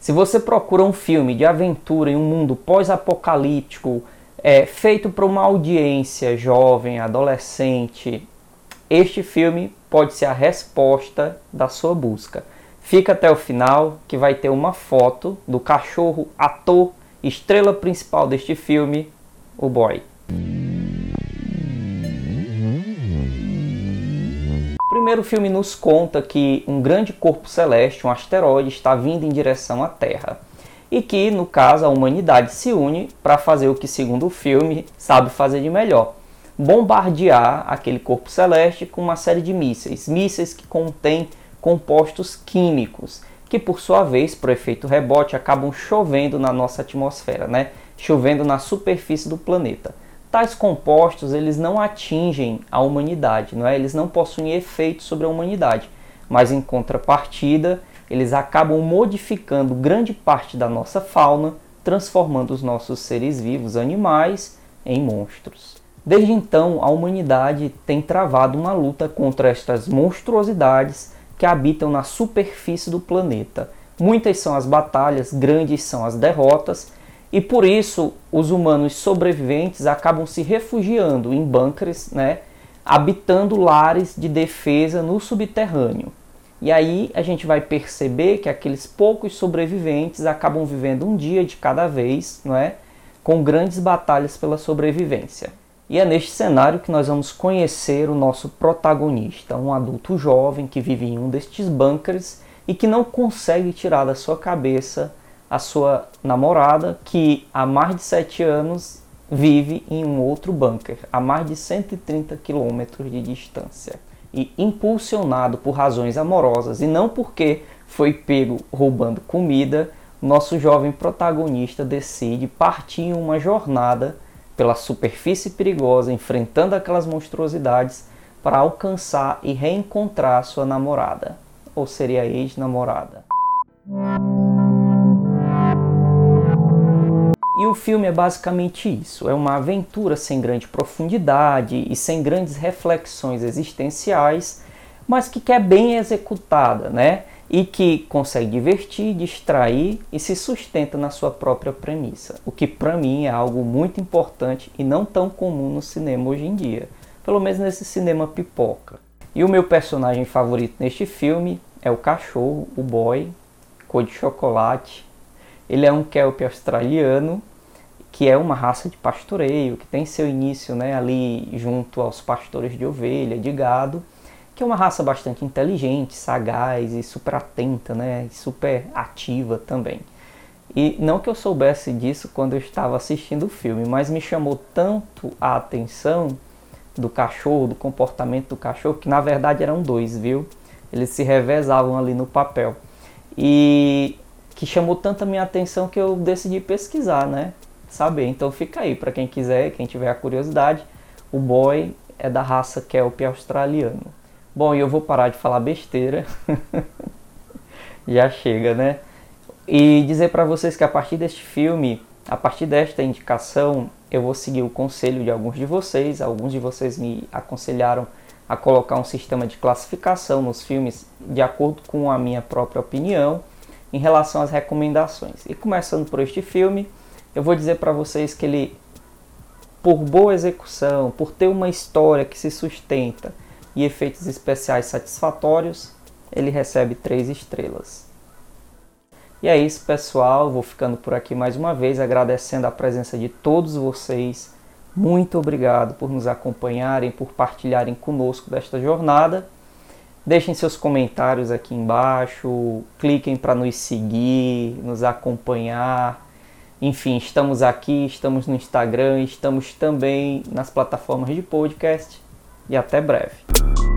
Se você procura um filme de aventura em um mundo pós-apocalíptico, é, feito para uma audiência jovem, adolescente, este filme pode ser a resposta da sua busca. Fica até o final que vai ter uma foto do cachorro ator estrela principal deste filme, o boy. Primeiro filme nos conta que um grande corpo celeste, um asteroide, está vindo em direção à Terra. E que, no caso, a humanidade se une para fazer o que, segundo o filme, sabe fazer de melhor: bombardear aquele corpo celeste com uma série de mísseis. Mísseis que contêm compostos químicos, que por sua vez, por efeito rebote, acabam chovendo na nossa atmosfera, né? chovendo na superfície do planeta. Tais compostos eles não atingem a humanidade, não é? Eles não possuem efeito sobre a humanidade, mas em contrapartida, eles acabam modificando grande parte da nossa fauna, transformando os nossos seres vivos, animais, em monstros. Desde então, a humanidade tem travado uma luta contra estas monstruosidades que habitam na superfície do planeta. Muitas são as batalhas, grandes são as derrotas, e por isso os humanos sobreviventes acabam se refugiando em bunkers, né, habitando lares de defesa no subterrâneo. E aí a gente vai perceber que aqueles poucos sobreviventes acabam vivendo um dia de cada vez, não é? com grandes batalhas pela sobrevivência. E é neste cenário que nós vamos conhecer o nosso protagonista, um adulto jovem que vive em um destes bunkers e que não consegue tirar da sua cabeça a sua namorada, que há mais de sete anos vive em um outro bunker, a mais de 130 quilômetros de distância. E impulsionado por razões amorosas e não porque foi pego roubando comida, nosso jovem protagonista decide partir em uma jornada pela superfície perigosa, enfrentando aquelas monstruosidades para alcançar e reencontrar sua namorada, ou seria ex-namorada. E o filme é basicamente isso: é uma aventura sem grande profundidade e sem grandes reflexões existenciais, mas que é bem executada, né? E que consegue divertir, distrair e se sustenta na sua própria premissa, o que para mim é algo muito importante e não tão comum no cinema hoje em dia, pelo menos nesse cinema pipoca. E o meu personagem favorito neste filme é o cachorro, o boy, cor de chocolate. Ele é um kelp australiano que é uma raça de pastoreio, que tem seu início né, ali junto aos pastores de ovelha, de gado, que é uma raça bastante inteligente, sagaz e super atenta, né, super ativa também. E não que eu soubesse disso quando eu estava assistindo o filme, mas me chamou tanto a atenção do cachorro, do comportamento do cachorro, que na verdade eram dois, viu? Eles se revezavam ali no papel. E que chamou tanto a minha atenção que eu decidi pesquisar, né? Saber. Então fica aí para quem quiser, quem tiver a curiosidade. O boy é da raça kelp australiano. Bom, e eu vou parar de falar besteira. Já chega, né? E dizer para vocês que a partir deste filme, a partir desta indicação, eu vou seguir o conselho de alguns de vocês. Alguns de vocês me aconselharam a colocar um sistema de classificação nos filmes de acordo com a minha própria opinião em relação às recomendações. E começando por este filme, eu vou dizer para vocês que ele, por boa execução, por ter uma história que se sustenta e efeitos especiais satisfatórios, ele recebe três estrelas. E é isso, pessoal. Vou ficando por aqui mais uma vez, agradecendo a presença de todos vocês. Muito obrigado por nos acompanharem, por partilharem conosco desta jornada. Deixem seus comentários aqui embaixo, cliquem para nos seguir, nos acompanhar enfim, estamos aqui, estamos no Instagram, estamos também nas plataformas de podcast e até breve.